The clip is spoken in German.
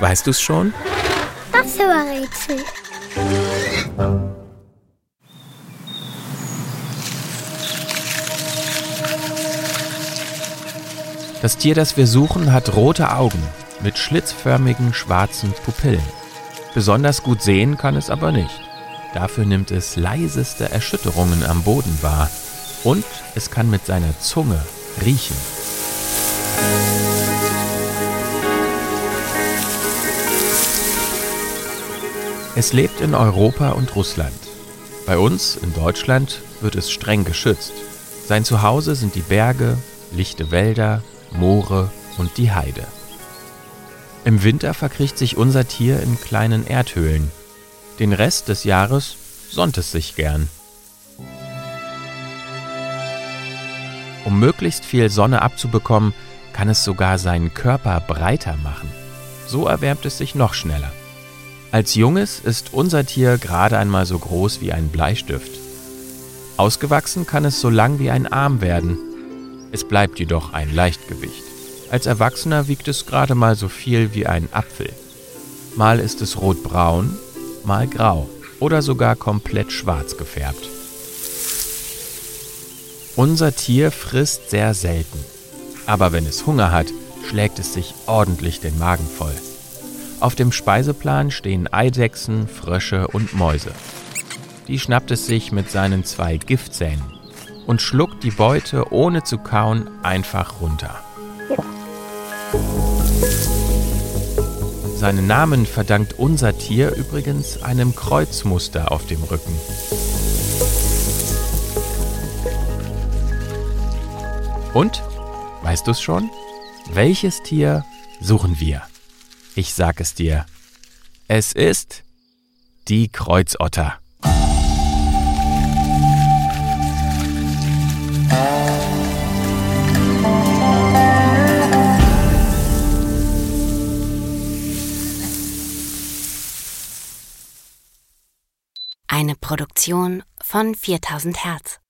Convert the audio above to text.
Weißt du's schon? Das war Rätsel. Das Tier, das wir suchen, hat rote Augen mit schlitzförmigen schwarzen Pupillen. Besonders gut sehen kann es aber nicht. Dafür nimmt es leiseste Erschütterungen am Boden wahr. Und es kann mit seiner Zunge riechen. Es lebt in Europa und Russland. Bei uns in Deutschland wird es streng geschützt. Sein Zuhause sind die Berge, lichte Wälder, Moore und die Heide. Im Winter verkriecht sich unser Tier in kleinen Erdhöhlen. Den Rest des Jahres sonnt es sich gern. Um möglichst viel Sonne abzubekommen, kann es sogar seinen Körper breiter machen. So erwärmt es sich noch schneller. Als Junges ist unser Tier gerade einmal so groß wie ein Bleistift. Ausgewachsen kann es so lang wie ein Arm werden. Es bleibt jedoch ein Leichtgewicht. Als Erwachsener wiegt es gerade mal so viel wie ein Apfel. Mal ist es rotbraun, mal grau oder sogar komplett schwarz gefärbt. Unser Tier frisst sehr selten, aber wenn es Hunger hat, schlägt es sich ordentlich den Magen voll. Auf dem Speiseplan stehen Eidechsen, Frösche und Mäuse. Die schnappt es sich mit seinen zwei Giftzähnen und schluckt die Beute ohne zu kauen einfach runter. Seinen Namen verdankt unser Tier übrigens einem Kreuzmuster auf dem Rücken. Und, weißt du es schon? Welches Tier suchen wir? Ich sag es dir. Es ist die Kreuzotter. Eine Produktion von 4000 Hertz.